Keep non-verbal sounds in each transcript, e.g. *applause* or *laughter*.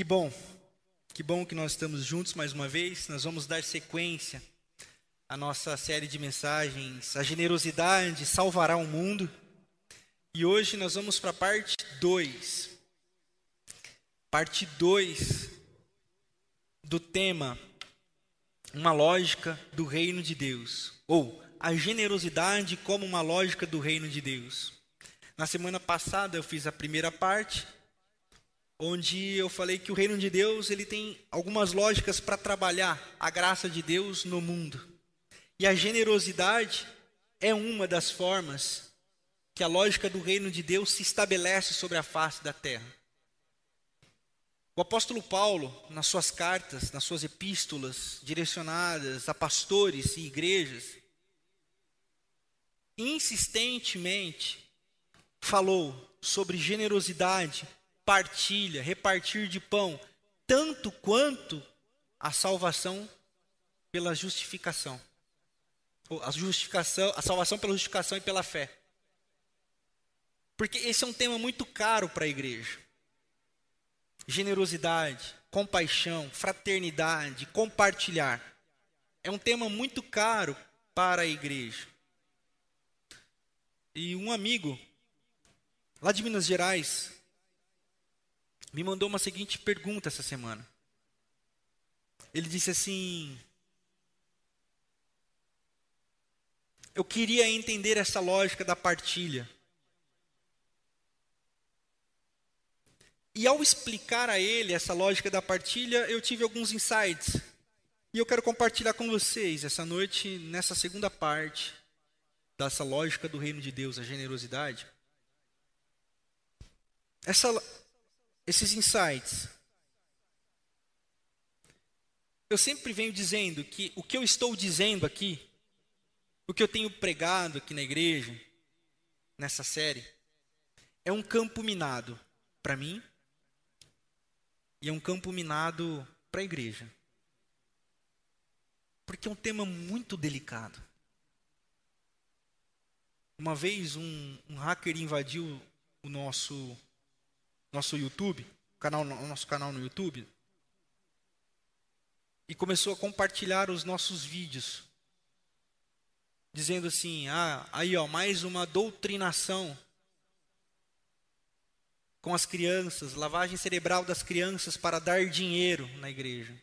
Que bom, que bom que nós estamos juntos mais uma vez. Nós vamos dar sequência à nossa série de mensagens, A Generosidade Salvará o Mundo. E hoje nós vamos para a parte 2. Parte 2 do tema Uma lógica do reino de Deus. Ou a generosidade como uma lógica do reino de Deus. Na semana passada eu fiz a primeira parte onde eu falei que o reino de Deus ele tem algumas lógicas para trabalhar a graça de Deus no mundo. E a generosidade é uma das formas que a lógica do reino de Deus se estabelece sobre a face da terra. O apóstolo Paulo, nas suas cartas, nas suas epístolas direcionadas a pastores e igrejas, insistentemente falou sobre generosidade partilha, repartir de pão, tanto quanto a salvação pela justificação. A justificação, a salvação pela justificação e pela fé. Porque esse é um tema muito caro para a igreja. Generosidade, compaixão, fraternidade, compartilhar. É um tema muito caro para a igreja. E um amigo lá de Minas Gerais me mandou uma seguinte pergunta essa semana. Ele disse assim: Eu queria entender essa lógica da partilha. E ao explicar a ele essa lógica da partilha, eu tive alguns insights. E eu quero compartilhar com vocês essa noite, nessa segunda parte dessa lógica do reino de Deus, a generosidade. Essa esses insights. Eu sempre venho dizendo que o que eu estou dizendo aqui, o que eu tenho pregado aqui na igreja, nessa série, é um campo minado para mim e é um campo minado para a igreja. Porque é um tema muito delicado. Uma vez um, um hacker invadiu o nosso nosso YouTube, canal, nosso canal no YouTube, e começou a compartilhar os nossos vídeos, dizendo assim: ah, aí ó, mais uma doutrinação com as crianças, lavagem cerebral das crianças para dar dinheiro na igreja.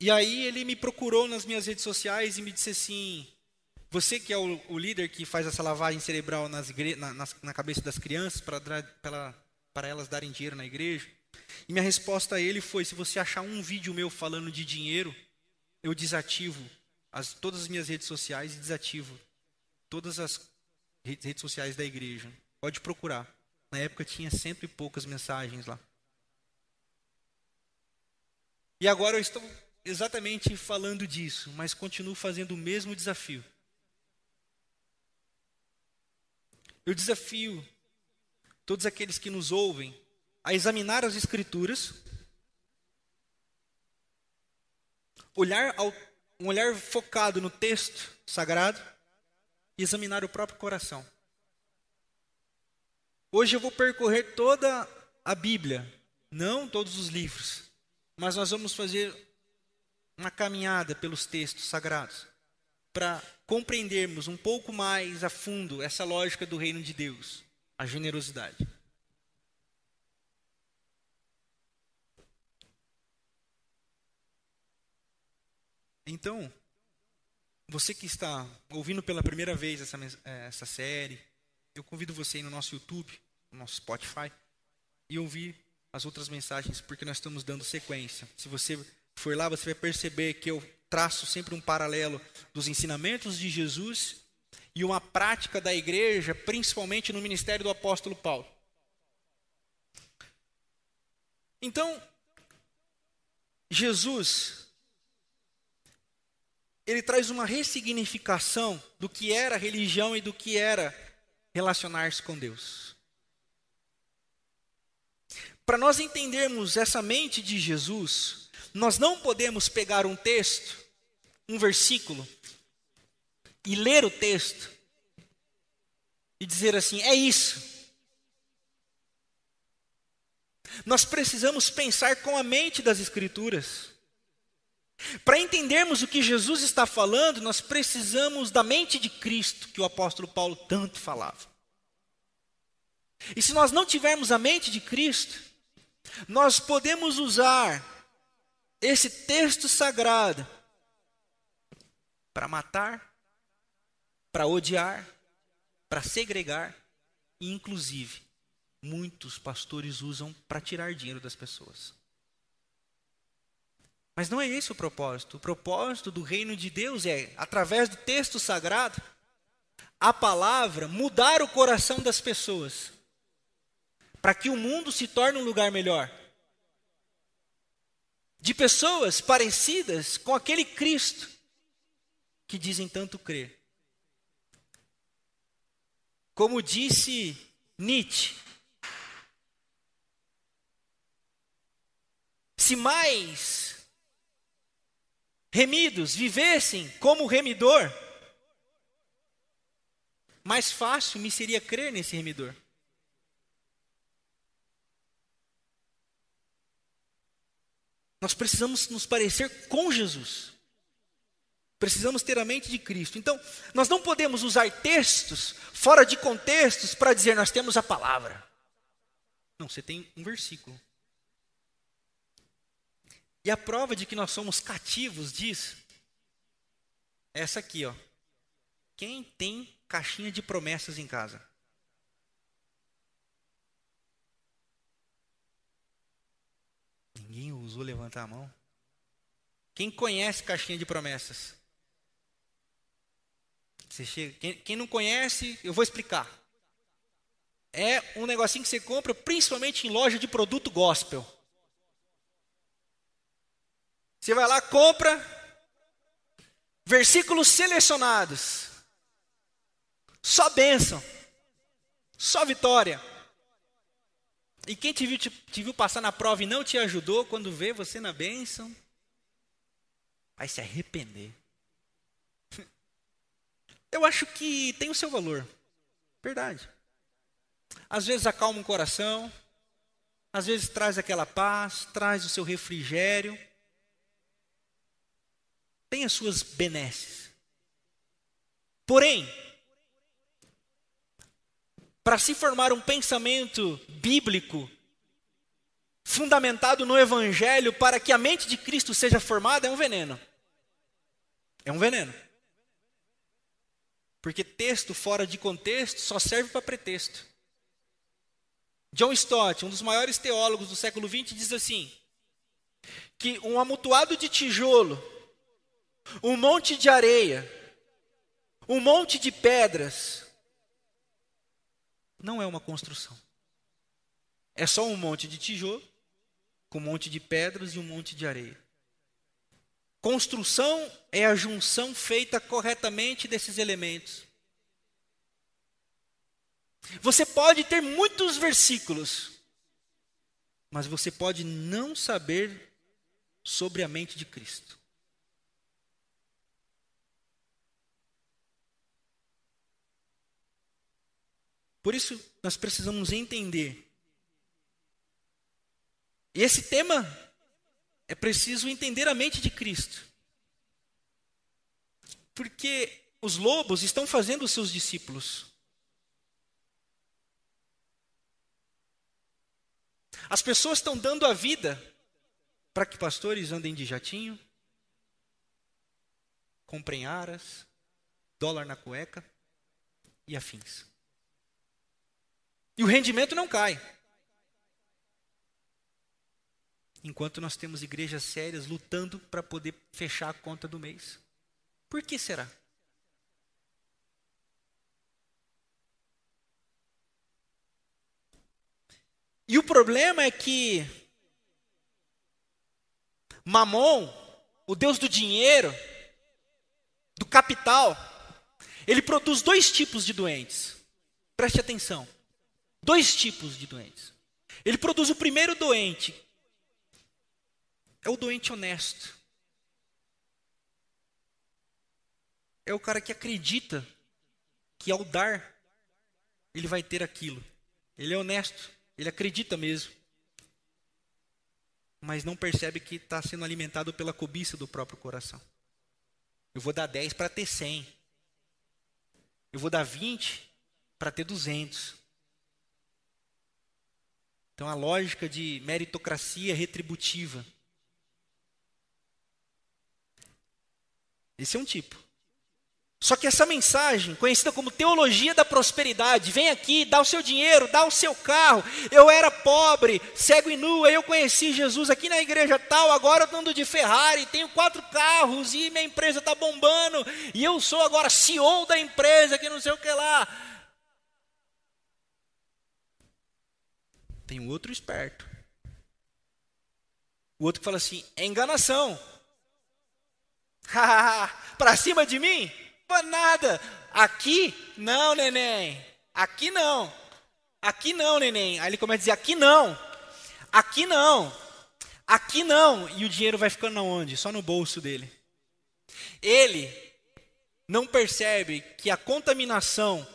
E aí ele me procurou nas minhas redes sociais e me disse assim: você que é o, o líder que faz essa lavagem cerebral nas na, na, na, cabeça das crianças para, elas darem dinheiro na igreja. E minha resposta a ele foi: se você achar um vídeo meu falando de dinheiro, eu desativo as, todas as minhas redes sociais e desativo todas as redes sociais da igreja. Pode procurar. Na época tinha sempre poucas mensagens lá. E agora eu estou exatamente falando disso, mas continuo fazendo o mesmo desafio. Eu desafio todos aqueles que nos ouvem a examinar as Escrituras, olhar ao, um olhar focado no texto sagrado e examinar o próprio coração. Hoje eu vou percorrer toda a Bíblia, não todos os livros, mas nós vamos fazer uma caminhada pelos textos sagrados para compreendermos um pouco mais a fundo essa lógica do reino de Deus, a generosidade. Então, você que está ouvindo pela primeira vez essa, eh, essa série, eu convido você aí no nosso YouTube, no nosso Spotify, e ouvir as outras mensagens, porque nós estamos dando sequência. Se você for lá, você vai perceber que eu traço sempre um paralelo dos ensinamentos de Jesus e uma prática da igreja, principalmente no ministério do apóstolo Paulo. Então, Jesus, ele traz uma ressignificação do que era religião e do que era relacionar-se com Deus. Para nós entendermos essa mente de Jesus, nós não podemos pegar um texto um versículo e ler o texto e dizer assim: é isso. Nós precisamos pensar com a mente das Escrituras. Para entendermos o que Jesus está falando, nós precisamos da mente de Cristo, que o apóstolo Paulo tanto falava. E se nós não tivermos a mente de Cristo, nós podemos usar esse texto sagrado para matar, para odiar, para segregar e, inclusive, muitos pastores usam para tirar dinheiro das pessoas. Mas não é esse o propósito. O propósito do reino de Deus é, através do texto sagrado, a palavra, mudar o coração das pessoas, para que o mundo se torne um lugar melhor. De pessoas parecidas com aquele Cristo que dizem tanto crer. Como disse Nietzsche, se mais remidos vivessem como remidor, mais fácil me seria crer nesse remidor. Nós precisamos nos parecer com Jesus. Precisamos ter a mente de Cristo. Então, nós não podemos usar textos fora de contextos para dizer nós temos a palavra. Não, você tem um versículo. E a prova de que nós somos cativos disso é essa aqui, ó. Quem tem caixinha de promessas em casa? Ninguém usou levantar a mão. Quem conhece caixinha de promessas? Você chega, quem, quem não conhece, eu vou explicar. É um negocinho que você compra principalmente em loja de produto gospel. Você vai lá, compra versículos selecionados. Só bênção. Só vitória. E quem te viu, te, te viu passar na prova e não te ajudou, quando vê você na bênção, vai se arrepender. Eu acho que tem o seu valor. Verdade. Às vezes acalma o coração, às vezes traz aquela paz, traz o seu refrigério tem as suas benesses. Porém, para se formar um pensamento bíblico, fundamentado no Evangelho, para que a mente de Cristo seja formada, é um veneno. É um veneno. Porque texto fora de contexto só serve para pretexto. John Stott, um dos maiores teólogos do século XX, diz assim: que um amontoado de tijolo um monte de areia, um monte de pedras, não é uma construção. É só um monte de tijolo, com um monte de pedras e um monte de areia. Construção é a junção feita corretamente desses elementos. Você pode ter muitos versículos, mas você pode não saber sobre a mente de Cristo. Por isso, nós precisamos entender. E esse tema é preciso entender a mente de Cristo. Porque os lobos estão fazendo os seus discípulos. As pessoas estão dando a vida para que pastores andem de jatinho, comprem aras, dólar na cueca e afins. E o rendimento não cai. Enquanto nós temos igrejas sérias lutando para poder fechar a conta do mês. Por que será? E o problema é que Mamon, o Deus do dinheiro, do capital, ele produz dois tipos de doentes. Preste atenção dois tipos de doentes. Ele produz o primeiro doente, é o doente honesto. É o cara que acredita que ao dar, ele vai ter aquilo. Ele é honesto, ele acredita mesmo. Mas não percebe que está sendo alimentado pela cobiça do próprio coração. Eu vou dar 10 para ter 100. Eu vou dar 20 para ter 200. Então a lógica de meritocracia retributiva. Esse é um tipo. Só que essa mensagem, conhecida como teologia da prosperidade, vem aqui, dá o seu dinheiro, dá o seu carro. Eu era pobre, cego e nu, eu conheci Jesus aqui na igreja tal, agora eu ando de Ferrari, tenho quatro carros e minha empresa está bombando, e eu sou agora CEO da empresa, que não sei o que lá. Tem outro esperto. O outro que fala assim: é enganação. *laughs* Para cima de mim? nada. Aqui, não, neném. Aqui não. Aqui não, neném. Aí ele começa a dizer: aqui não. Aqui não. Aqui não. E o dinheiro vai ficando onde? Só no bolso dele. Ele não percebe que a contaminação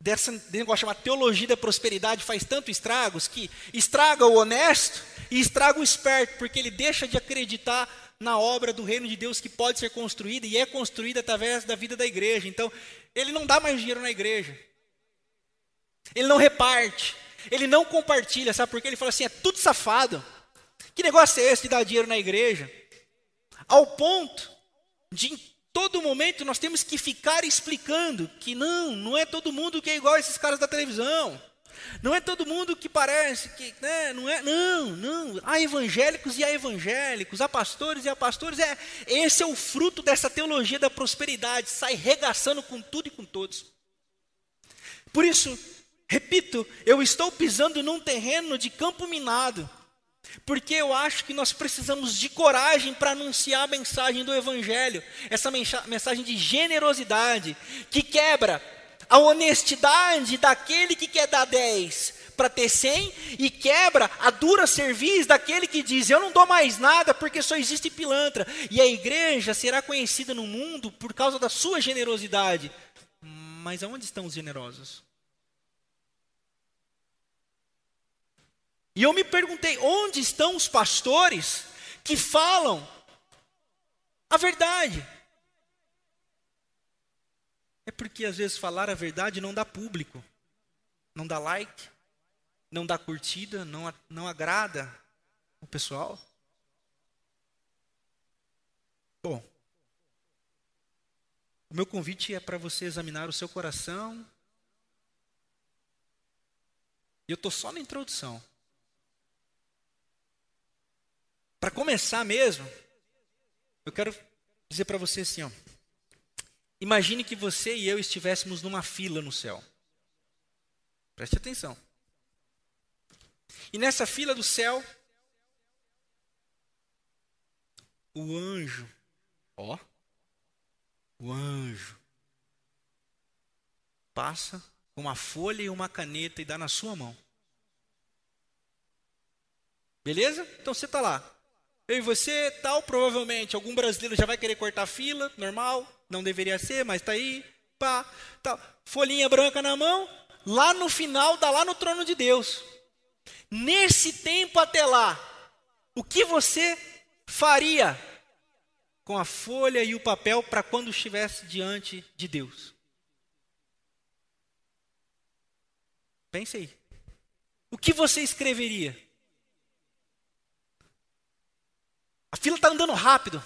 dessa negócio chamado teologia da prosperidade faz tanto estragos que estraga o honesto e estraga o esperto, porque ele deixa de acreditar na obra do reino de Deus que pode ser construída e é construída através da vida da igreja. Então, ele não dá mais dinheiro na igreja. Ele não reparte. Ele não compartilha, sabe por quê? Ele fala assim: é tudo safado. Que negócio é esse de dar dinheiro na igreja? Ao ponto de em todo momento nós temos que ficar explicando que não, não é todo mundo que é igual a esses caras da televisão. Não é todo mundo que parece que, né, não é, não, não. Há evangélicos e há evangélicos, há pastores e há pastores. É, esse é o fruto dessa teologia da prosperidade, sai regaçando com tudo e com todos. Por isso, repito, eu estou pisando num terreno de campo minado, porque eu acho que nós precisamos de coragem para anunciar a mensagem do Evangelho, essa mensagem de generosidade, que quebra a honestidade daquele que quer dar 10 para ter 100 e quebra a dura serviço daquele que diz: Eu não dou mais nada porque só existe pilantra. E a igreja será conhecida no mundo por causa da sua generosidade. Mas aonde estão os generosos? E eu me perguntei: onde estão os pastores que falam a verdade? É porque às vezes falar a verdade não dá público, não dá like, não dá curtida, não, não agrada o pessoal. Bom, o meu convite é para você examinar o seu coração. E eu estou só na introdução. Para começar mesmo, eu quero dizer para você assim, ó. Imagine que você e eu estivéssemos numa fila no céu. Preste atenção. E nessa fila do céu, o anjo, ó, o anjo, passa uma folha e uma caneta e dá na sua mão. Beleza? Então você está lá. Eu e você, tal, provavelmente, algum brasileiro já vai querer cortar fila, normal não deveria ser, mas está aí, pá, tá, folhinha branca na mão, lá no final dá lá no trono de Deus. Nesse tempo até lá, o que você faria com a folha e o papel para quando estivesse diante de Deus? Pense aí. O que você escreveria? A fila está andando rápido.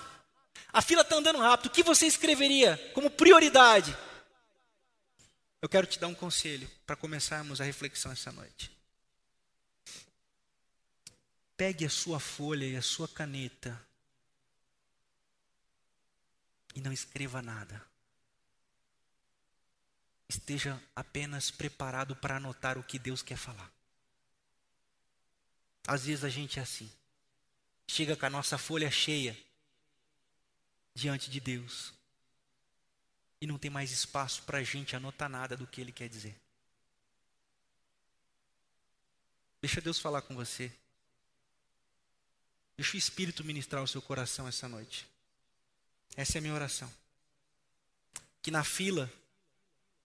A fila está andando rápido. O que você escreveria como prioridade? Eu quero te dar um conselho para começarmos a reflexão essa noite. Pegue a sua folha e a sua caneta e não escreva nada. Esteja apenas preparado para anotar o que Deus quer falar. Às vezes a gente é assim. Chega com a nossa folha cheia diante de Deus. E não tem mais espaço para a gente anotar nada do que Ele quer dizer. Deixa Deus falar com você. Deixa o Espírito ministrar o seu coração essa noite. Essa é a minha oração. Que na fila,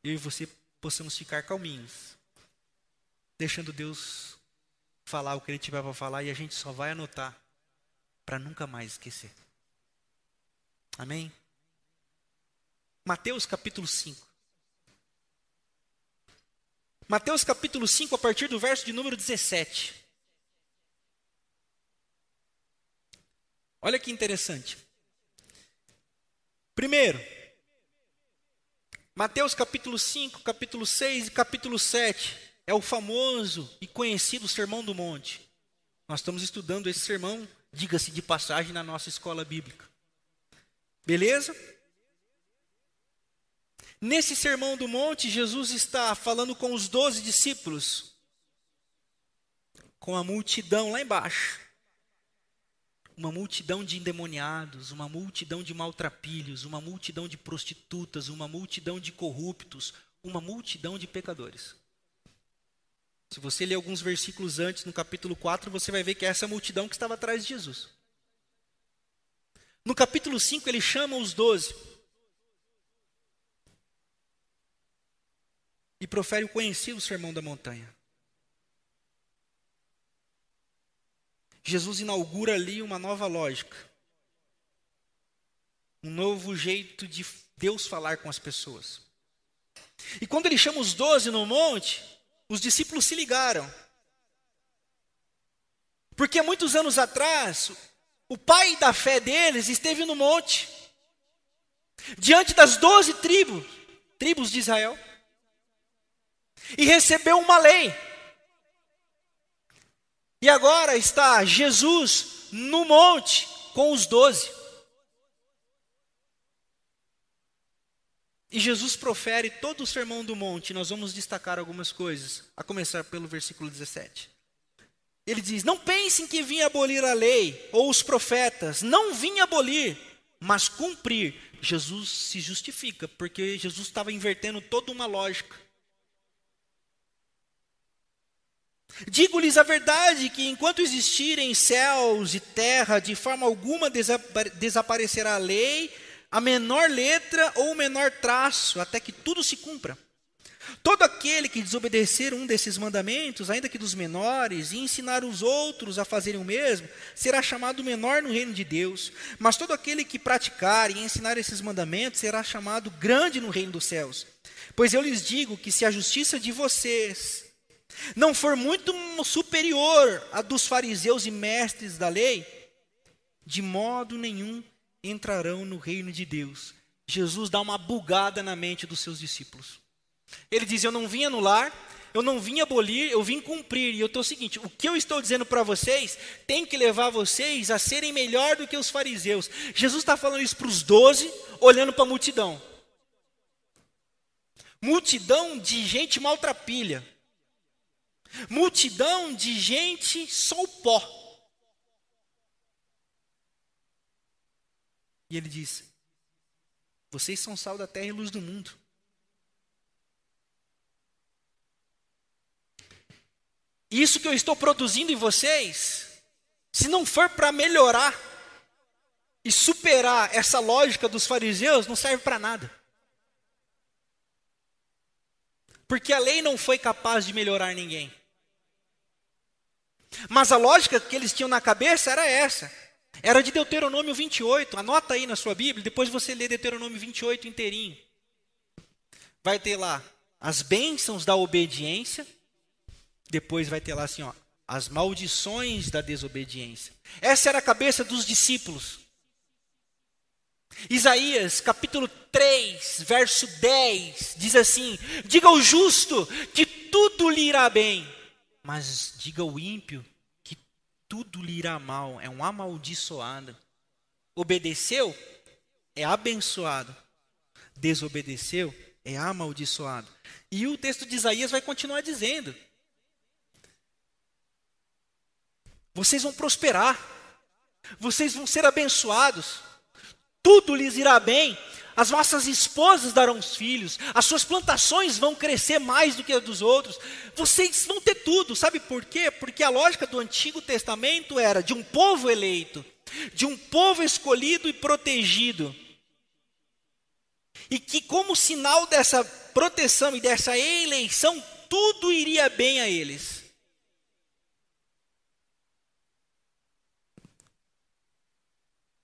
eu e você possamos ficar calminhos, deixando Deus falar o que Ele tiver para falar e a gente só vai anotar para nunca mais esquecer. Amém? Mateus capítulo 5. Mateus capítulo 5, a partir do verso de número 17. Olha que interessante. Primeiro, Mateus capítulo 5, capítulo 6 e capítulo 7 é o famoso e conhecido Sermão do Monte. Nós estamos estudando esse sermão, diga-se de passagem, na nossa escola bíblica. Beleza? Nesse sermão do monte, Jesus está falando com os doze discípulos, com a multidão lá embaixo. Uma multidão de endemoniados, uma multidão de maltrapilhos, uma multidão de prostitutas, uma multidão de corruptos, uma multidão de pecadores. Se você ler alguns versículos antes, no capítulo 4, você vai ver que é essa multidão que estava atrás de Jesus. No capítulo 5, ele chama os doze e profere o conhecido Sermão da Montanha. Jesus inaugura ali uma nova lógica, um novo jeito de Deus falar com as pessoas. E quando ele chama os doze no monte, os discípulos se ligaram. Porque muitos anos atrás, o pai da fé deles esteve no monte, diante das doze tribos, tribos de Israel, e recebeu uma lei. E agora está Jesus no monte com os doze. E Jesus profere todo o sermão do monte, nós vamos destacar algumas coisas, a começar pelo versículo 17. Ele diz: Não pensem que vim abolir a lei ou os profetas, não vim abolir, mas cumprir. Jesus se justifica, porque Jesus estava invertendo toda uma lógica. Digo-lhes a verdade que enquanto existirem céus e terra, de forma alguma desaparecerá a lei a menor letra ou o menor traço, até que tudo se cumpra. Todo aquele que desobedecer um desses mandamentos, ainda que dos menores, e ensinar os outros a fazerem o mesmo, será chamado menor no reino de Deus. Mas todo aquele que praticar e ensinar esses mandamentos será chamado grande no reino dos céus. Pois eu lhes digo que se a justiça de vocês não for muito superior à dos fariseus e mestres da lei, de modo nenhum entrarão no reino de Deus. Jesus dá uma bugada na mente dos seus discípulos. Ele diz: Eu não vim anular, eu não vim abolir, eu vim cumprir. E eu estou o seguinte: o que eu estou dizendo para vocês tem que levar vocês a serem melhor do que os fariseus. Jesus está falando isso para os doze, olhando para a multidão. Multidão de gente maltrapilha. Multidão de gente só o pó. E ele diz: Vocês são sal da terra e luz do mundo. Isso que eu estou produzindo em vocês, se não for para melhorar e superar essa lógica dos fariseus, não serve para nada. Porque a lei não foi capaz de melhorar ninguém. Mas a lógica que eles tinham na cabeça era essa. Era de Deuteronômio 28. Anota aí na sua Bíblia, depois você lê Deuteronômio 28 inteirinho. Vai ter lá as bênçãos da obediência, depois vai ter lá assim, ó, as maldições da desobediência. Essa era a cabeça dos discípulos. Isaías capítulo 3, verso 10, diz assim: Diga ao justo que tudo lhe irá bem, mas diga ao ímpio tudo lhe irá mal, é um amaldiçoado. Obedeceu, é abençoado. Desobedeceu, é amaldiçoado. E o texto de Isaías vai continuar dizendo: Vocês vão prosperar, vocês vão ser abençoados, tudo lhes irá bem, as vossas esposas darão os filhos, as suas plantações vão crescer mais do que as dos outros, vocês vão ter tudo, sabe por quê? Porque a lógica do Antigo Testamento era de um povo eleito, de um povo escolhido e protegido. E que, como sinal dessa proteção e dessa eleição, tudo iria bem a eles.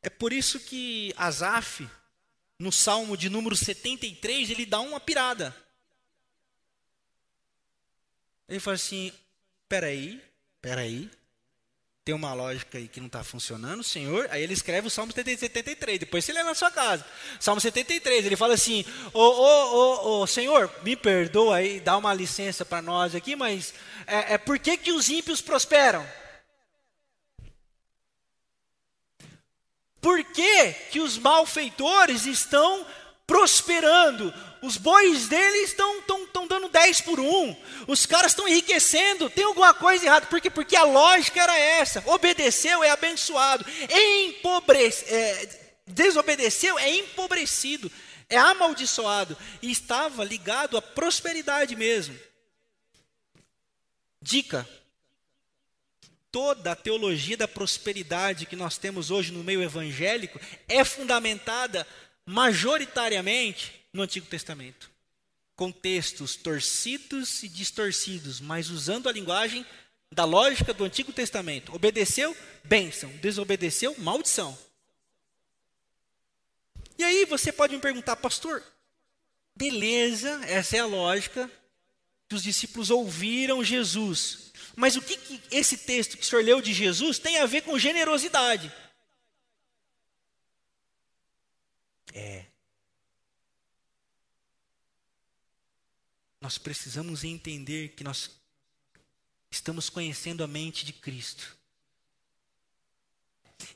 É por isso que Asaf, no Salmo de número 73, ele dá uma pirada. Ele fala assim: peraí, peraí, tem uma lógica aí que não está funcionando, Senhor. Aí ele escreve o Salmo 73, depois você lê na sua casa. Salmo 73, ele fala assim: Ô, ô, ô, Senhor, me perdoa aí, dá uma licença para nós aqui, mas é, é por que, que os ímpios prosperam? Por que, que os malfeitores estão prosperando? Os bois deles estão tão, tão dando 10 por 1. Os caras estão enriquecendo. Tem alguma coisa errada. Por quê? Porque a lógica era essa. Obedeceu é abençoado. Empobrece, é, desobedeceu é empobrecido. É amaldiçoado. E estava ligado à prosperidade mesmo. Dica: toda a teologia da prosperidade que nós temos hoje no meio evangélico é fundamentada majoritariamente no Antigo Testamento. Com textos torcidos e distorcidos, mas usando a linguagem da lógica do Antigo Testamento. Obedeceu, bênção. Desobedeceu, maldição. E aí você pode me perguntar, pastor, beleza, essa é a lógica que os discípulos ouviram Jesus. Mas o que, que esse texto que o senhor leu de Jesus tem a ver com generosidade? É. Nós precisamos entender que nós estamos conhecendo a mente de Cristo.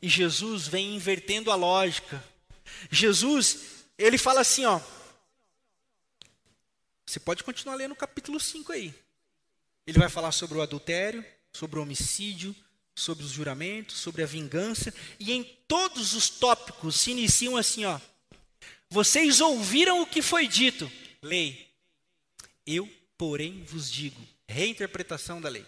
E Jesus vem invertendo a lógica. Jesus, ele fala assim, ó. Você pode continuar lendo o capítulo 5 aí. Ele vai falar sobre o adultério, sobre o homicídio, sobre os juramentos, sobre a vingança, e em todos os tópicos se iniciam assim, ó. Vocês ouviram o que foi dito, lei. Eu, porém, vos digo, reinterpretação da lei.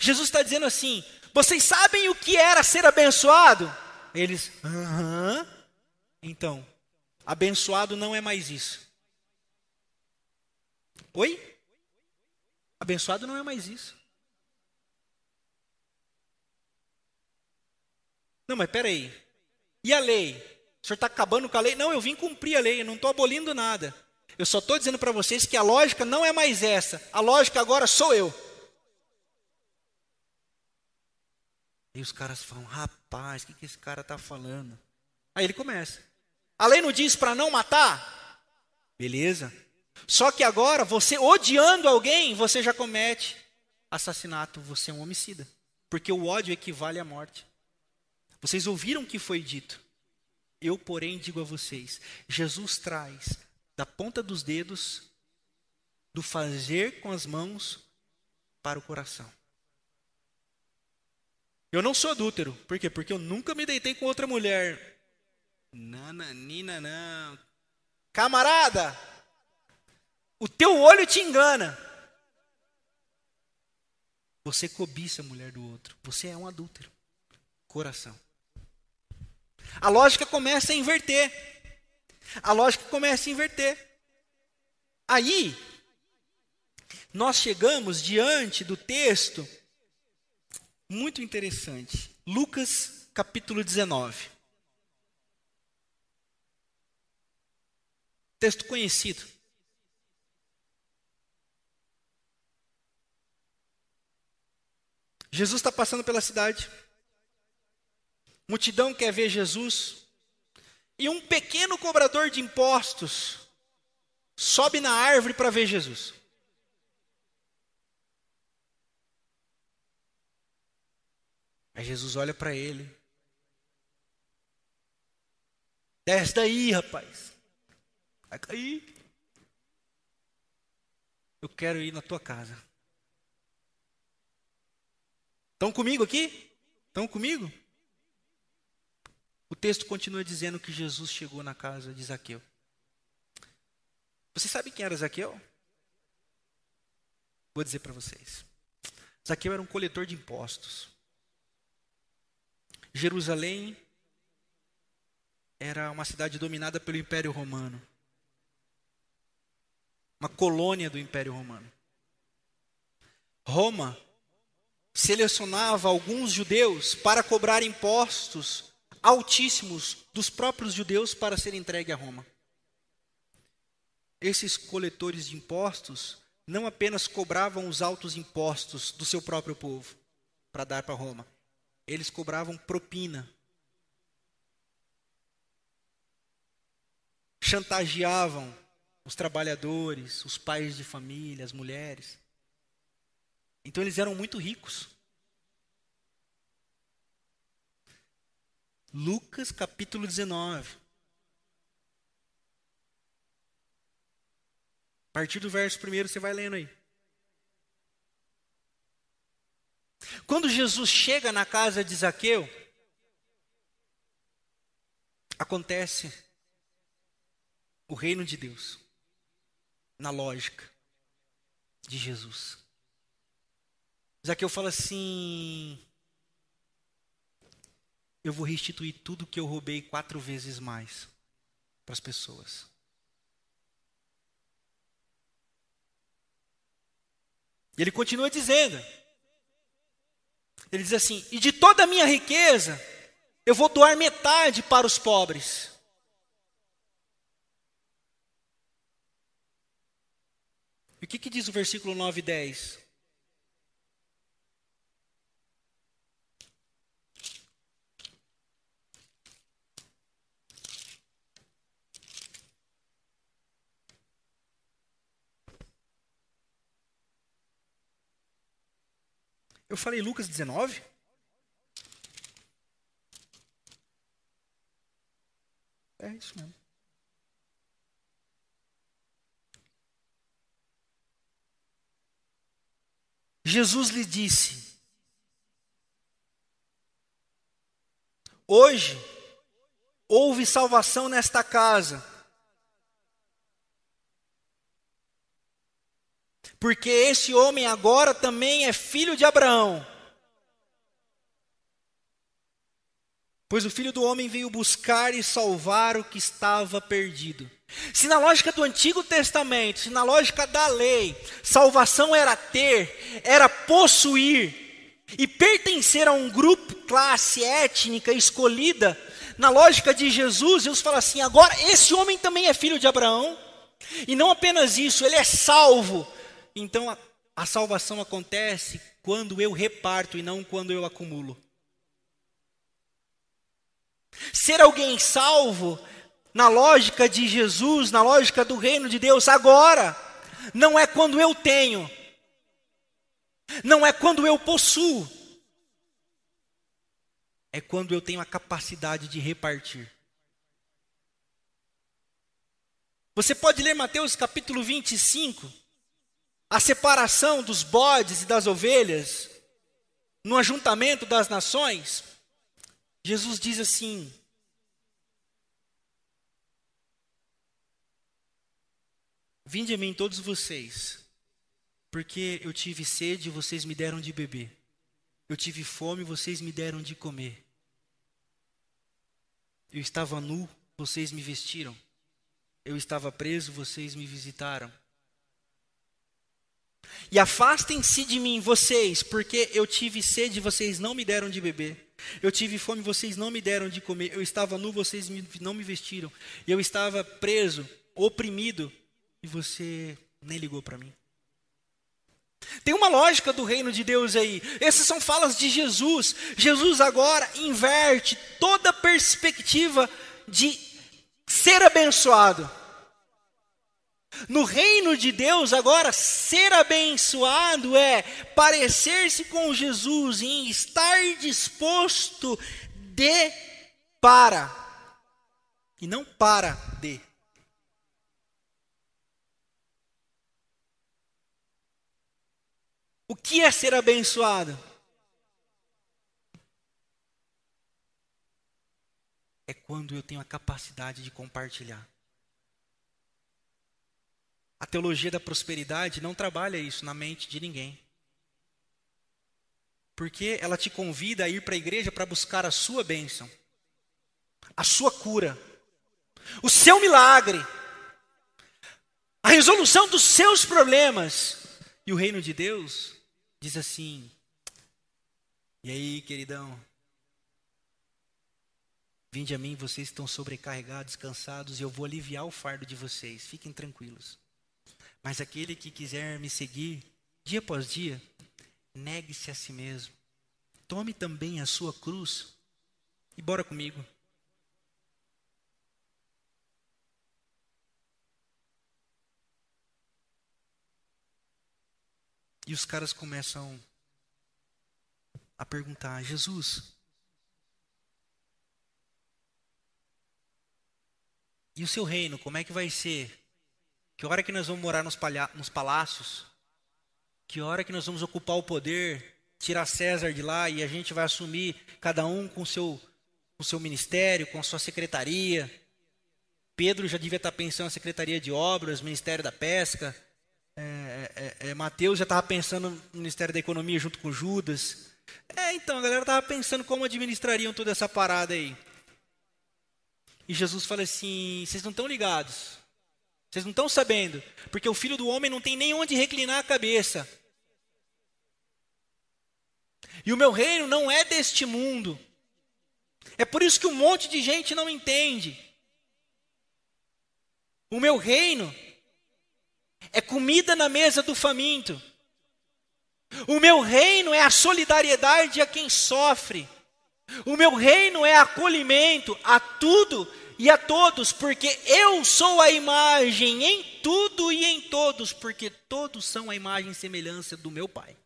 Jesus está dizendo assim: vocês sabem o que era ser abençoado? Eles, aham. Então, abençoado não é mais isso. Oi? Abençoado não é mais isso. Não, mas peraí. E a lei? O senhor está acabando com a lei? Não, eu vim cumprir a lei, eu não estou abolindo nada. Eu só estou dizendo para vocês que a lógica não é mais essa. A lógica agora sou eu. E os caras falam, rapaz, o que, que esse cara está falando? Aí ele começa. A lei não diz para não matar? Beleza. Só que agora, você odiando alguém, você já comete assassinato, você é um homicida. Porque o ódio equivale à morte. Vocês ouviram o que foi dito. Eu, porém, digo a vocês: Jesus traz da ponta dos dedos, do fazer com as mãos, para o coração. Eu não sou adúltero. Por quê? Porque eu nunca me deitei com outra mulher. Nananina, não. Camarada, o teu olho te engana. Você cobiça a mulher do outro. Você é um adúltero. Coração. A lógica começa a inverter. A lógica começa a inverter. Aí, nós chegamos diante do texto muito interessante. Lucas capítulo 19. Texto conhecido. Jesus está passando pela cidade. Multidão quer ver Jesus. E um pequeno cobrador de impostos sobe na árvore para ver Jesus. Aí Jesus olha para ele. Desce daí, rapaz. Vai cair. Eu quero ir na tua casa. Estão comigo aqui? Estão comigo? O texto continua dizendo que Jesus chegou na casa de Zaqueu. Você sabe quem era Zaqueu? Vou dizer para vocês. Zaqueu era um coletor de impostos. Jerusalém era uma cidade dominada pelo Império Romano. Uma colônia do Império Romano. Roma selecionava alguns judeus para cobrar impostos altíssimos dos próprios judeus para ser entregue a Roma. Esses coletores de impostos não apenas cobravam os altos impostos do seu próprio povo para dar para Roma, eles cobravam propina. Chantageavam os trabalhadores, os pais de família, as mulheres. Então eles eram muito ricos. Lucas capítulo 19. A partir do verso primeiro você vai lendo aí. Quando Jesus chega na casa de Zaqueu, acontece o reino de Deus, na lógica de Jesus. Zaqueu fala assim: Eu vou restituir tudo que eu roubei quatro vezes mais para as pessoas. E ele continua dizendo: Ele diz assim: E de toda a minha riqueza, eu vou doar metade para os pobres. E o que, que diz o versículo 9 e 10? Eu falei Lucas 19? É isso mesmo. Jesus lhe disse: Hoje houve salvação nesta casa porque esse homem agora também é filho de Abraão. Pois o filho do homem veio buscar e salvar o que estava perdido. Se na lógica do Antigo Testamento, se na lógica da lei, salvação era ter, era possuir e pertencer a um grupo, classe étnica escolhida, na lógica de Jesus, Jesus fala assim: agora esse homem também é filho de Abraão, e não apenas isso, ele é salvo então a, a salvação acontece quando eu reparto e não quando eu acumulo. Ser alguém salvo, na lógica de Jesus, na lógica do reino de Deus, agora, não é quando eu tenho, não é quando eu possuo, é quando eu tenho a capacidade de repartir. Você pode ler Mateus capítulo 25, a separação dos bodes e das ovelhas no ajuntamento das nações, Jesus diz assim: Vinde a mim todos vocês, porque eu tive sede e vocês me deram de beber. Eu tive fome e vocês me deram de comer. Eu estava nu, vocês me vestiram. Eu estava preso, vocês me visitaram. E afastem-se de mim, vocês, porque eu tive sede, vocês não me deram de beber. Eu tive fome, vocês não me deram de comer. Eu estava nu, vocês não me vestiram. Eu estava preso, oprimido, e você nem ligou para mim. Tem uma lógica do reino de Deus aí. Essas são falas de Jesus. Jesus agora inverte toda a perspectiva de ser abençoado. No reino de Deus, agora, ser abençoado é parecer-se com Jesus em estar disposto de para, e não para de. O que é ser abençoado? É quando eu tenho a capacidade de compartilhar. A teologia da prosperidade não trabalha isso na mente de ninguém. Porque ela te convida a ir para a igreja para buscar a sua bênção. a sua cura, o seu milagre, a resolução dos seus problemas. E o reino de Deus diz assim: E aí, queridão? Vinde a mim, vocês estão sobrecarregados, cansados, e eu vou aliviar o fardo de vocês. Fiquem tranquilos. Mas aquele que quiser me seguir, dia após dia, negue-se a si mesmo. Tome também a sua cruz e bora comigo. E os caras começam a perguntar: Jesus, e o seu reino, como é que vai ser? Que hora que nós vamos morar nos, nos palácios? Que hora que nós vamos ocupar o poder? Tirar César de lá e a gente vai assumir cada um com o seu, com seu ministério, com a sua secretaria. Pedro já devia estar pensando na secretaria de obras, ministério da pesca. É, é, é, Mateus já estava pensando no Ministério da Economia junto com Judas. É, então, a galera estava pensando como administrariam toda essa parada aí. E Jesus fala assim: vocês não estão ligados. Vocês não estão sabendo. Porque o filho do homem não tem nem onde reclinar a cabeça. E o meu reino não é deste mundo. É por isso que um monte de gente não entende. O meu reino é comida na mesa do faminto. O meu reino é a solidariedade a quem sofre. O meu reino é acolhimento a tudo e a todos, porque eu sou a imagem em tudo e em todos, porque todos são a imagem e semelhança do meu Pai.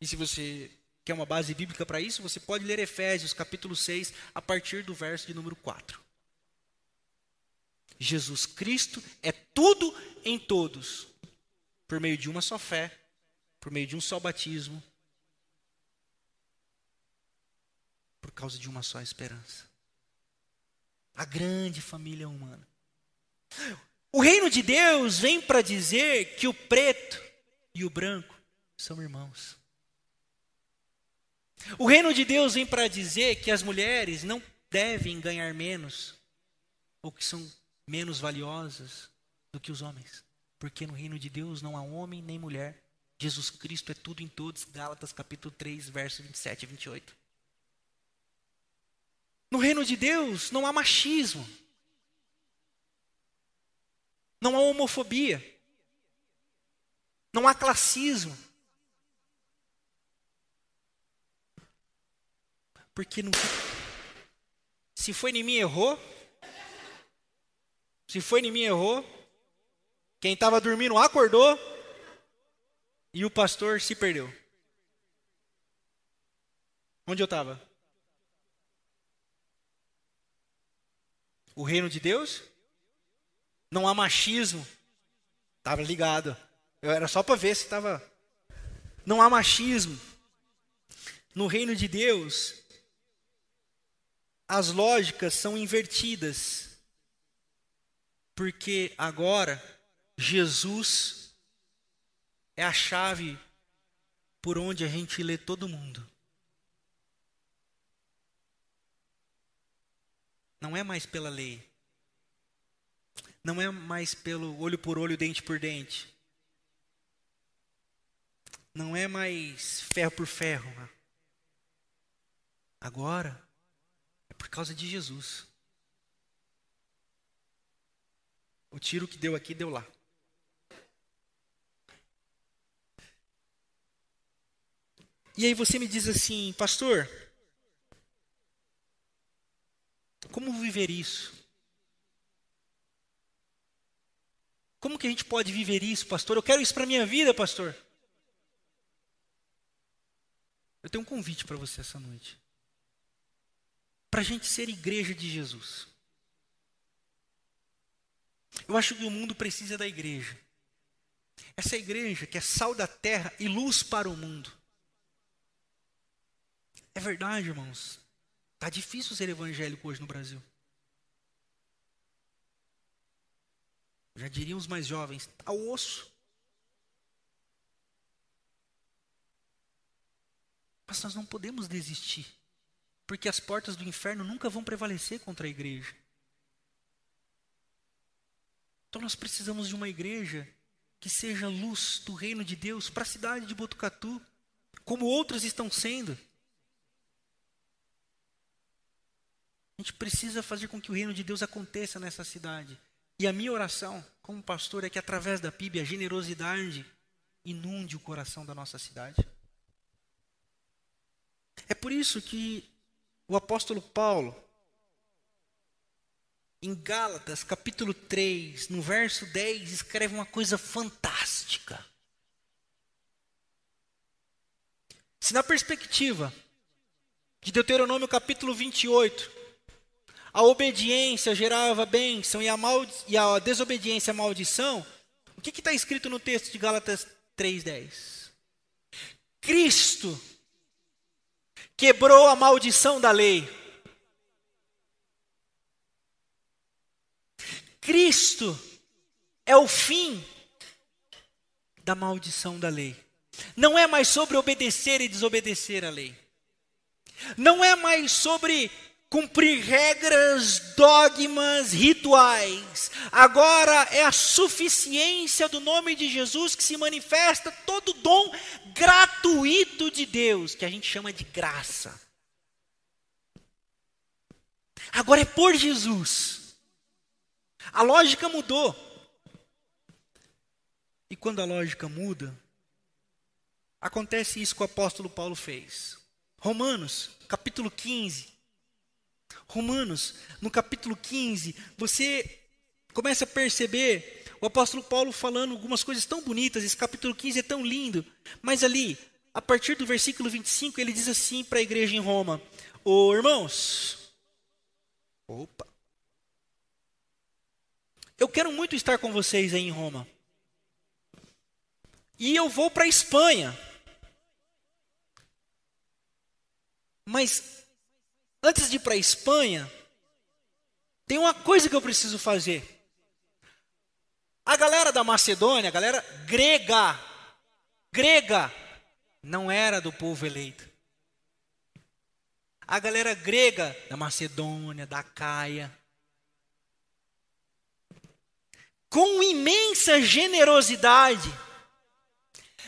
E se você quer uma base bíblica para isso, você pode ler Efésios capítulo 6, a partir do verso de número 4. Jesus Cristo é tudo em todos, por meio de uma só fé, por meio de um só batismo, por causa de uma só esperança. A grande família humana. O reino de Deus vem para dizer que o preto e o branco são irmãos. O reino de Deus vem para dizer que as mulheres não devem ganhar menos, ou que são menos valiosas do que os homens. Porque no reino de Deus não há homem nem mulher. Jesus Cristo é tudo em todos. Gálatas capítulo 3, verso 27 e 28. No reino de Deus não há machismo. Não há homofobia. Não há classismo. Porque se foi em mim, errou. Se foi em mim, errou. Quem estava dormindo acordou. E o pastor se perdeu. Onde eu estava? O reino de Deus? Não há machismo. Estava ligado. Eu era só para ver se estava. Não há machismo. No reino de Deus, as lógicas são invertidas. Porque agora Jesus é a chave por onde a gente lê todo mundo. Não é mais pela lei. Não é mais pelo olho por olho, dente por dente. Não é mais ferro por ferro. Agora é por causa de Jesus. O tiro que deu aqui, deu lá. E aí você me diz assim, pastor, como viver isso? Como que a gente pode viver isso, pastor? Eu quero isso para minha vida, pastor. Eu tenho um convite para você essa noite. Para a gente ser igreja de Jesus. Eu acho que o mundo precisa da igreja. Essa igreja que é sal da terra e luz para o mundo. É verdade, irmãos. Está difícil ser evangélico hoje no Brasil. Já diriam os mais jovens, está osso. Mas nós não podemos desistir. Porque as portas do inferno nunca vão prevalecer contra a igreja. Então nós precisamos de uma igreja que seja luz do reino de Deus para a cidade de Botucatu, como outras estão sendo. A gente precisa fazer com que o reino de Deus aconteça nessa cidade. E a minha oração, como pastor, é que através da PIB a generosidade inunde o coração da nossa cidade. É por isso que o apóstolo Paulo, em Gálatas, capítulo 3, no verso 10, escreve uma coisa fantástica. Se na perspectiva de Deuteronômio capítulo 28, a obediência gerava bênção e a, e a desobediência maldição, o que está escrito no texto de Gálatas 3,10? Cristo quebrou a maldição da lei. Cristo é o fim da maldição da lei. Não é mais sobre obedecer e desobedecer a lei. Não é mais sobre cumprir regras, dogmas, rituais. Agora é a suficiência do nome de Jesus que se manifesta todo dom gratuito de Deus, que a gente chama de graça. Agora é por Jesus. A lógica mudou. E quando a lógica muda, acontece isso que o apóstolo Paulo fez. Romanos, capítulo 15, Romanos, no capítulo 15, você começa a perceber o apóstolo Paulo falando algumas coisas tão bonitas, esse capítulo 15 é tão lindo, mas ali, a partir do versículo 25, ele diz assim para a igreja em Roma: Ô oh, irmãos, opa, eu quero muito estar com vocês aí em Roma, e eu vou para a Espanha, mas antes de ir para a Espanha, tem uma coisa que eu preciso fazer. A galera da Macedônia, a galera grega, grega, não era do povo eleito. A galera grega da Macedônia, da Caia, com imensa generosidade,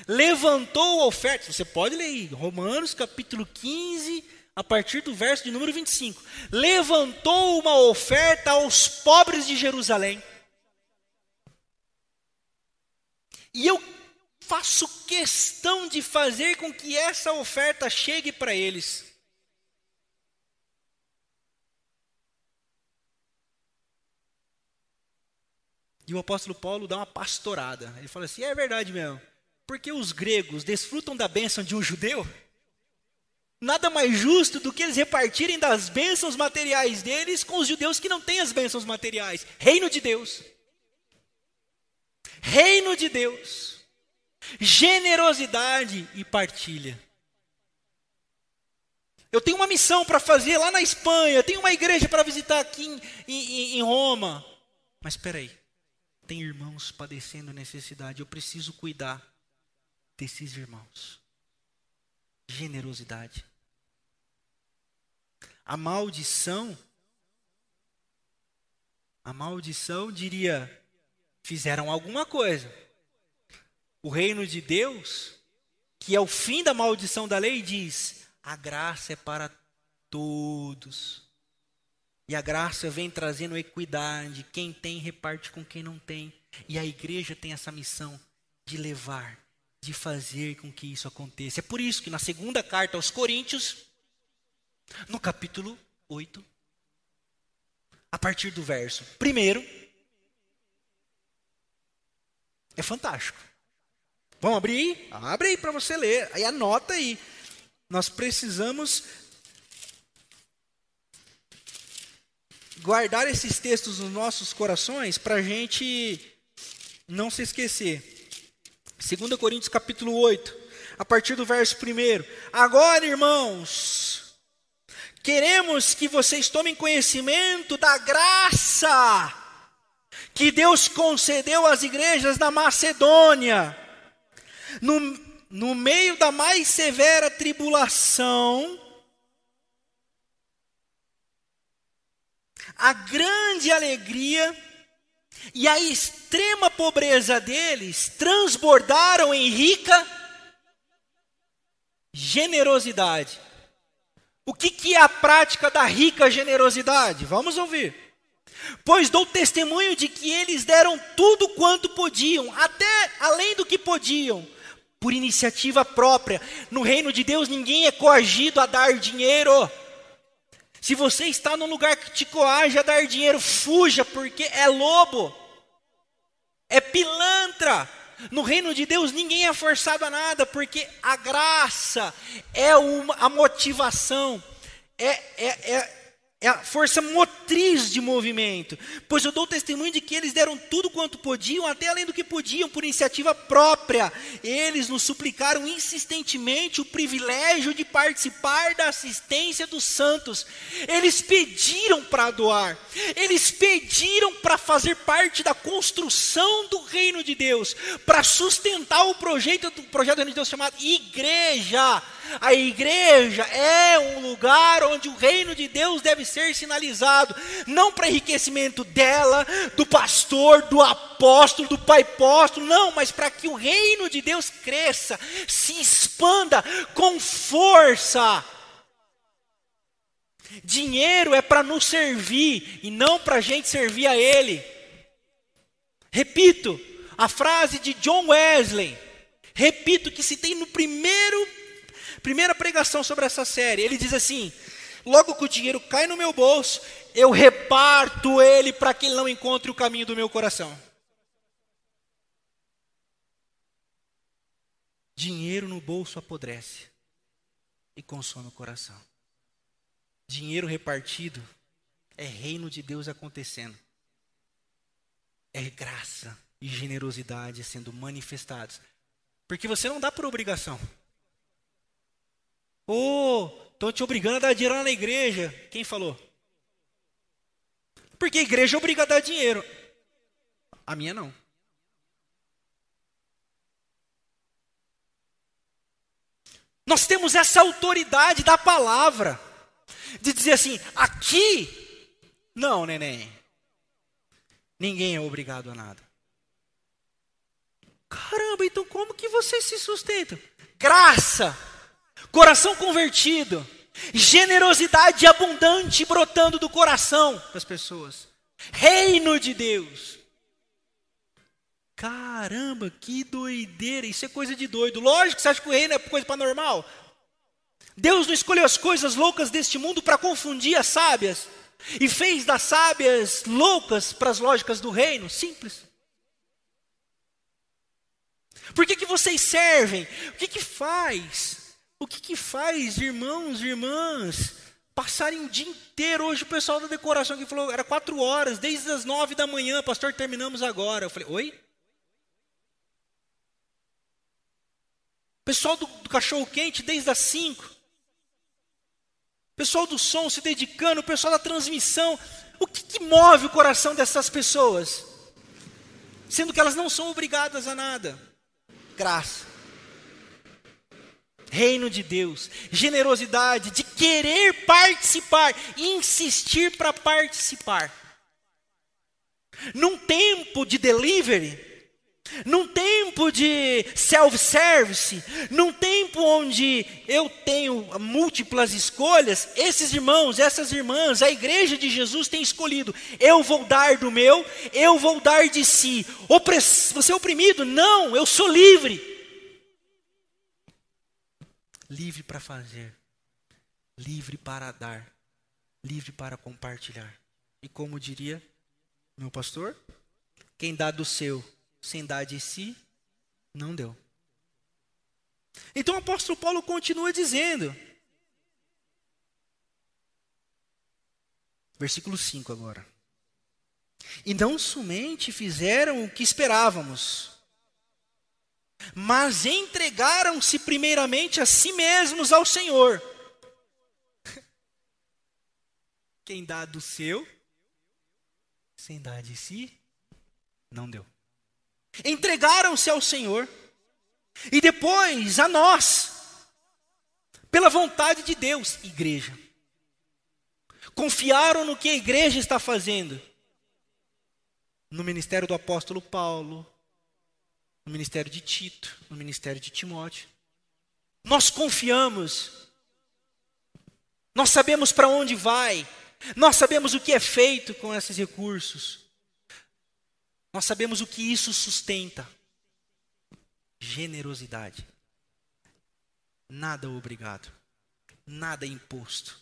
levantou oferta. Você pode ler aí, Romanos capítulo 15, a partir do verso de número 25. Levantou uma oferta aos pobres de Jerusalém. E eu faço questão de fazer com que essa oferta chegue para eles. E o apóstolo Paulo dá uma pastorada. Ele fala assim: é verdade mesmo. Porque os gregos desfrutam da bênção de um judeu? Nada mais justo do que eles repartirem das bênçãos materiais deles com os judeus que não têm as bênçãos materiais. Reino de Deus. Reino de Deus. Generosidade e partilha. Eu tenho uma missão para fazer lá na Espanha, tenho uma igreja para visitar aqui em, em, em Roma. Mas espera aí, tem irmãos padecendo necessidade, eu preciso cuidar desses irmãos generosidade. A maldição, a maldição diria: fizeram alguma coisa. O reino de Deus, que é o fim da maldição da lei, diz: a graça é para todos. E a graça vem trazendo equidade. Quem tem, reparte com quem não tem. E a igreja tem essa missão de levar de fazer com que isso aconteça. É por isso que na segunda carta aos Coríntios, no capítulo 8, a partir do verso primeiro, é fantástico. Vamos abrir aí? Abre aí para você ler. Aí anota aí. Nós precisamos guardar esses textos nos nossos corações para a gente não se esquecer. 2 Coríntios capítulo 8, a partir do verso 1. Agora, irmãos, queremos que vocês tomem conhecimento da graça que Deus concedeu às igrejas da Macedônia. No, no meio da mais severa tribulação, a grande alegria e a extrema pobreza deles transbordaram em rica generosidade. O que, que é a prática da rica generosidade? Vamos ouvir. Pois dou testemunho de que eles deram tudo quanto podiam, até além do que podiam, por iniciativa própria. No reino de Deus, ninguém é coagido a dar dinheiro. Se você está num lugar que te coage a dar dinheiro, fuja, porque é lobo, é pilantra. No reino de Deus ninguém é forçado a nada, porque a graça é uma, a motivação, é, é, é é a força motriz de movimento. Pois eu dou testemunho de que eles deram tudo quanto podiam, até além do que podiam, por iniciativa própria. Eles nos suplicaram insistentemente o privilégio de participar da assistência dos santos. Eles pediram para doar, eles pediram para fazer parte da construção do reino de Deus, para sustentar o projeto do projeto do reino de Deus chamado igreja. A igreja é um lugar onde o reino de Deus deve ser sinalizado, não para enriquecimento dela, do pastor, do apóstolo, do pai apóstolo, não, mas para que o reino de Deus cresça, se expanda com força. Dinheiro é para nos servir e não para a gente servir a Ele. Repito, a frase de John Wesley, repito que se tem no primeiro primeira pregação sobre essa série, ele diz assim: logo que o dinheiro cai no meu bolso, eu reparto ele para que ele não encontre o caminho do meu coração. Dinheiro no bolso apodrece e consome o coração. Dinheiro repartido é reino de Deus acontecendo. É graça e generosidade sendo manifestados. Porque você não dá por obrigação. Ô, oh, estão te obrigando a dar dinheiro na igreja. Quem falou? Porque a igreja obriga a dar dinheiro. A minha não. Nós temos essa autoridade da palavra. De dizer assim, aqui, não, neném. Ninguém é obrigado a nada. Caramba, então como que vocês se sustentam? Graça coração convertido, generosidade abundante brotando do coração das pessoas. Reino de Deus. Caramba, que doideira! Isso é coisa de doido. Lógico que você acha que o reino é coisa para normal. Deus não escolheu as coisas loucas deste mundo para confundir as sábias e fez das sábias loucas para as lógicas do reino. Simples. Por que, que vocês servem? O que, que faz? O que, que faz, irmãos e irmãs, passarem o dia inteiro? Hoje o pessoal da decoração que falou, era quatro horas, desde as nove da manhã, pastor, terminamos agora. Eu falei, oi? Pessoal do, do cachorro quente, desde as cinco. Pessoal do som se dedicando, o pessoal da transmissão. O que, que move o coração dessas pessoas? Sendo que elas não são obrigadas a nada. Graça reino de Deus, generosidade, de querer participar, insistir para participar. Num tempo de delivery, num tempo de self-service, num tempo onde eu tenho múltiplas escolhas, esses irmãos, essas irmãs, a igreja de Jesus tem escolhido: eu vou dar do meu, eu vou dar de si. Você é oprimido? Não, eu sou livre livre para fazer, livre para dar, livre para compartilhar. E como diria meu pastor, quem dá do seu sem dar de si, não deu. Então o apóstolo Paulo continua dizendo, versículo 5 agora. E não somente fizeram o que esperávamos, mas entregaram-se primeiramente a si mesmos ao Senhor. Quem dá do seu, sem dar de si, não deu. Entregaram-se ao Senhor e depois a nós, pela vontade de Deus, igreja. confiaram no que a igreja está fazendo. No ministério do apóstolo Paulo, no ministério de Tito, no ministério de Timóteo. Nós confiamos, nós sabemos para onde vai, nós sabemos o que é feito com esses recursos, nós sabemos o que isso sustenta. Generosidade. Nada obrigado, nada imposto.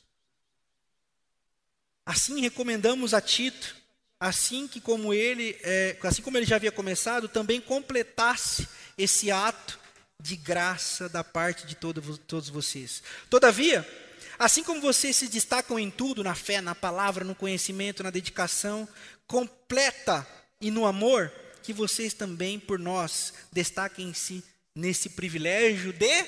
Assim recomendamos a Tito, assim que como ele, é, assim como ele já havia começado, também completasse esse ato de graça da parte de todo, todos vocês. Todavia, assim como vocês se destacam em tudo, na fé, na palavra, no conhecimento, na dedicação, completa e no amor, que vocês também por nós destaquem-se nesse privilégio de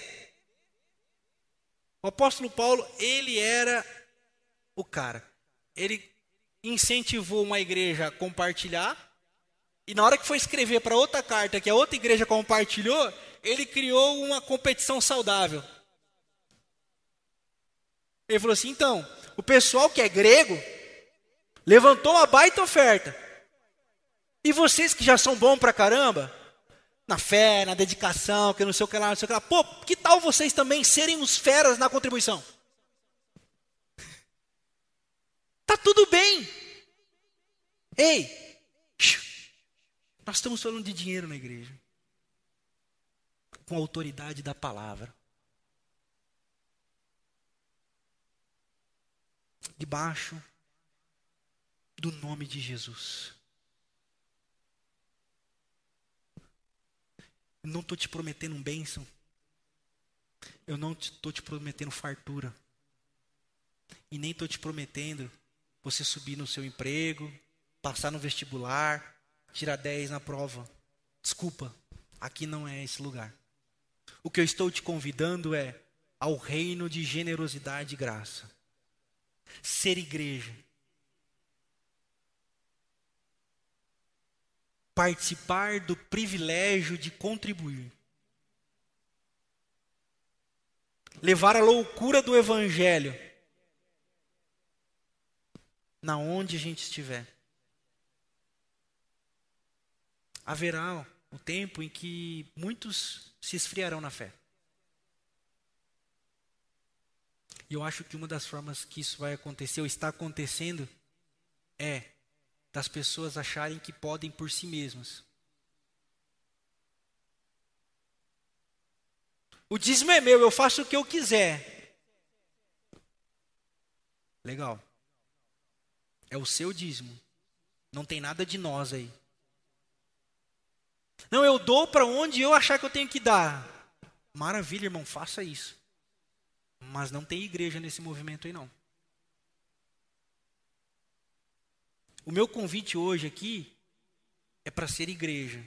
o apóstolo Paulo, ele era o cara ele incentivou uma igreja a compartilhar, e na hora que foi escrever para outra carta que a outra igreja compartilhou, ele criou uma competição saudável. Ele falou assim: então, o pessoal que é grego levantou uma baita oferta. E vocês que já são bons pra caramba, na fé, na dedicação, que não sei o que lá, não sei o que lá, pô, que tal vocês também serem os feras na contribuição? Está tudo bem. Ei, nós estamos falando de dinheiro na igreja. Com a autoridade da palavra. Debaixo do nome de Jesus. Eu não estou te prometendo um bênção. Eu não estou te prometendo fartura. E nem estou te prometendo você subir no seu emprego, passar no vestibular, tirar 10 na prova. Desculpa, aqui não é esse lugar. O que eu estou te convidando é ao reino de generosidade e graça. Ser igreja. Participar do privilégio de contribuir. Levar a loucura do evangelho na onde a gente estiver. Haverá o tempo em que muitos se esfriarão na fé. E eu acho que uma das formas que isso vai acontecer, ou está acontecendo, é das pessoas acharem que podem por si mesmas. O dízimo é meu, eu faço o que eu quiser. Legal. É o seu dízimo. Não tem nada de nós aí. Não, eu dou para onde eu achar que eu tenho que dar. Maravilha, irmão, faça isso. Mas não tem igreja nesse movimento aí não. O meu convite hoje aqui é para ser igreja.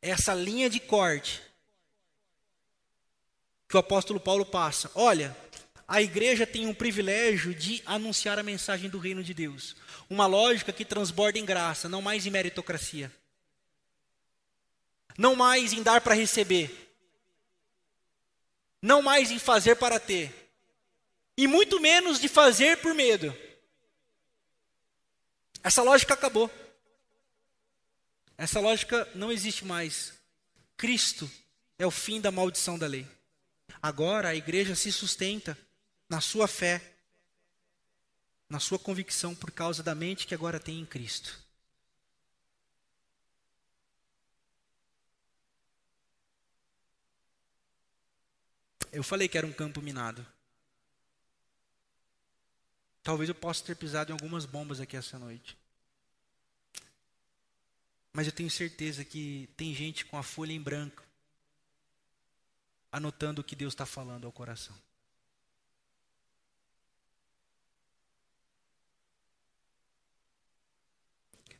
Essa linha de corte que o apóstolo Paulo passa. Olha, a igreja tem um privilégio de anunciar a mensagem do reino de Deus. Uma lógica que transborda em graça, não mais em meritocracia. Não mais em dar para receber. Não mais em fazer para ter. E muito menos de fazer por medo. Essa lógica acabou. Essa lógica não existe mais. Cristo é o fim da maldição da lei. Agora a igreja se sustenta na sua fé, na sua convicção por causa da mente que agora tem em Cristo. Eu falei que era um campo minado. Talvez eu possa ter pisado em algumas bombas aqui essa noite. Mas eu tenho certeza que tem gente com a folha em branco, anotando o que Deus está falando ao coração.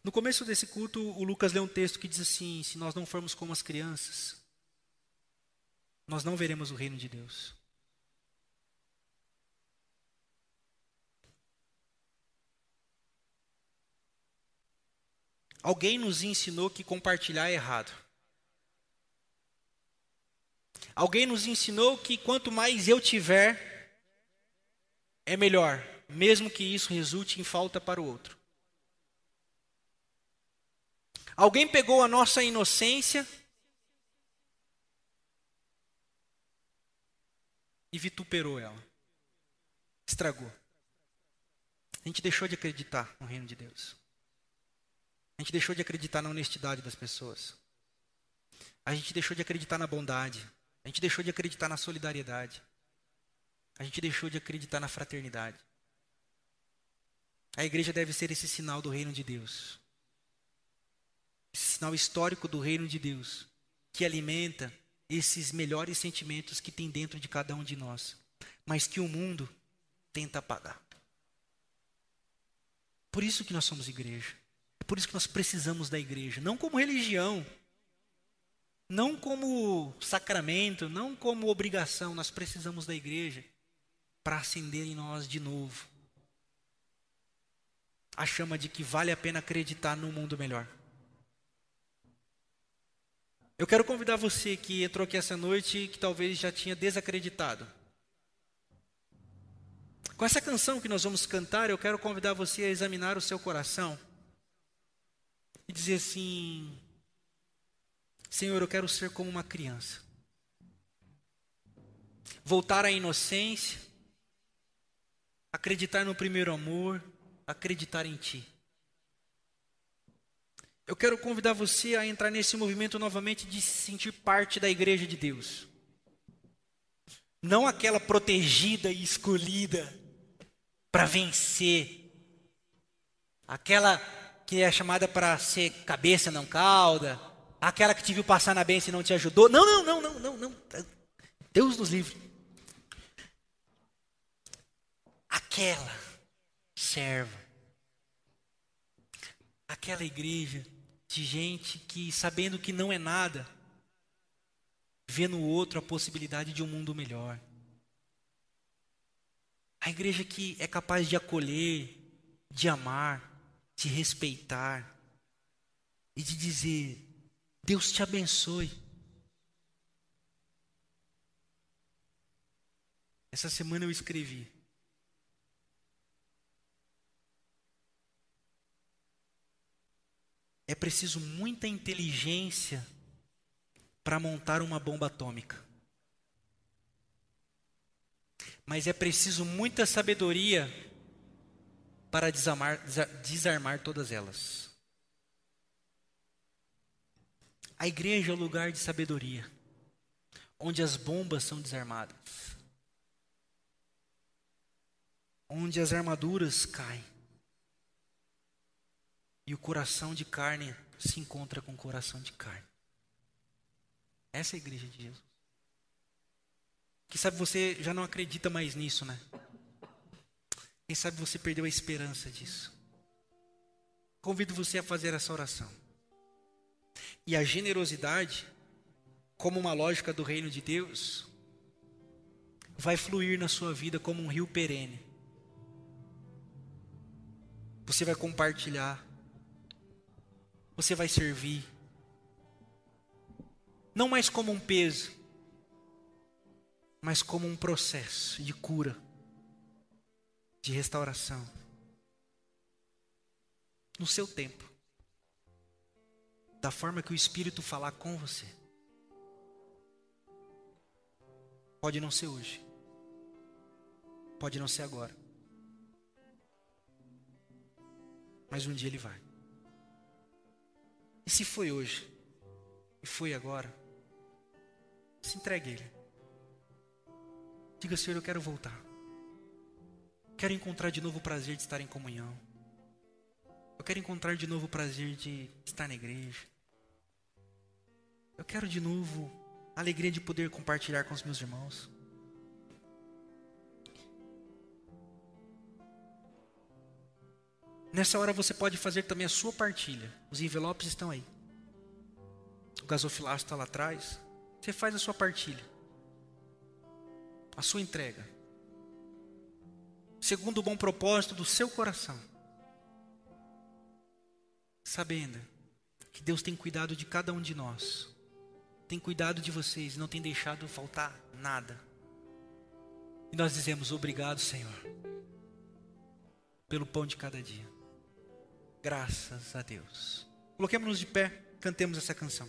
No começo desse culto, o Lucas lê um texto que diz assim: Se nós não formos como as crianças, nós não veremos o reino de Deus. Alguém nos ensinou que compartilhar é errado. Alguém nos ensinou que quanto mais eu tiver, é melhor, mesmo que isso resulte em falta para o outro. Alguém pegou a nossa inocência e vituperou ela, estragou. A gente deixou de acreditar no reino de Deus. A gente deixou de acreditar na honestidade das pessoas. A gente deixou de acreditar na bondade. A gente deixou de acreditar na solidariedade. A gente deixou de acreditar na fraternidade. A igreja deve ser esse sinal do reino de Deus. Sinal histórico do reino de Deus, que alimenta esses melhores sentimentos que tem dentro de cada um de nós, mas que o mundo tenta apagar. Por isso que nós somos igreja. É por isso que nós precisamos da igreja, não como religião, não como sacramento, não como obrigação, nós precisamos da igreja para acender em nós de novo a chama de que vale a pena acreditar num mundo melhor. Eu quero convidar você que entrou aqui essa noite e que talvez já tinha desacreditado. Com essa canção que nós vamos cantar, eu quero convidar você a examinar o seu coração e dizer assim: Senhor, eu quero ser como uma criança. Voltar à inocência, acreditar no primeiro amor, acreditar em Ti. Eu quero convidar você a entrar nesse movimento novamente de se sentir parte da igreja de Deus. Não aquela protegida e escolhida para vencer. Aquela que é chamada para ser cabeça, não cauda aquela que te viu passar na bênção e não te ajudou. Não, não, não, não, não, não. Deus nos livre. Aquela serva. Aquela igreja de gente que, sabendo que não é nada, vê no outro a possibilidade de um mundo melhor. A igreja que é capaz de acolher, de amar, de respeitar e de dizer: Deus te abençoe. Essa semana eu escrevi. É preciso muita inteligência para montar uma bomba atômica. Mas é preciso muita sabedoria para desarmar, desarmar todas elas. A igreja é o lugar de sabedoria, onde as bombas são desarmadas, onde as armaduras caem e o coração de carne se encontra com o coração de carne. Essa é a igreja de Jesus. Quem sabe você já não acredita mais nisso, né? Quem sabe você perdeu a esperança disso. Convido você a fazer essa oração. E a generosidade, como uma lógica do reino de Deus, vai fluir na sua vida como um rio perene. Você vai compartilhar, você vai servir, não mais como um peso, mas como um processo de cura, de restauração, no seu tempo da forma que o Espírito falar com você. Pode não ser hoje. Pode não ser agora. Mas um dia ele vai. E se foi hoje? E foi agora? Se entregue a ele. Diga, Senhor, eu quero voltar. Quero encontrar de novo o prazer de estar em comunhão. Eu quero encontrar de novo o prazer de estar na igreja. Eu quero de novo a alegria de poder compartilhar com os meus irmãos. Nessa hora você pode fazer também a sua partilha. Os envelopes estão aí. O gasofilaço está lá atrás. Você faz a sua partilha. A sua entrega. Segundo o bom propósito do seu coração. Sabendo que Deus tem cuidado de cada um de nós tem cuidado de vocês, não tem deixado faltar nada. E nós dizemos obrigado, Senhor, pelo pão de cada dia. Graças a Deus. Coloquemos-nos de pé, cantemos essa canção.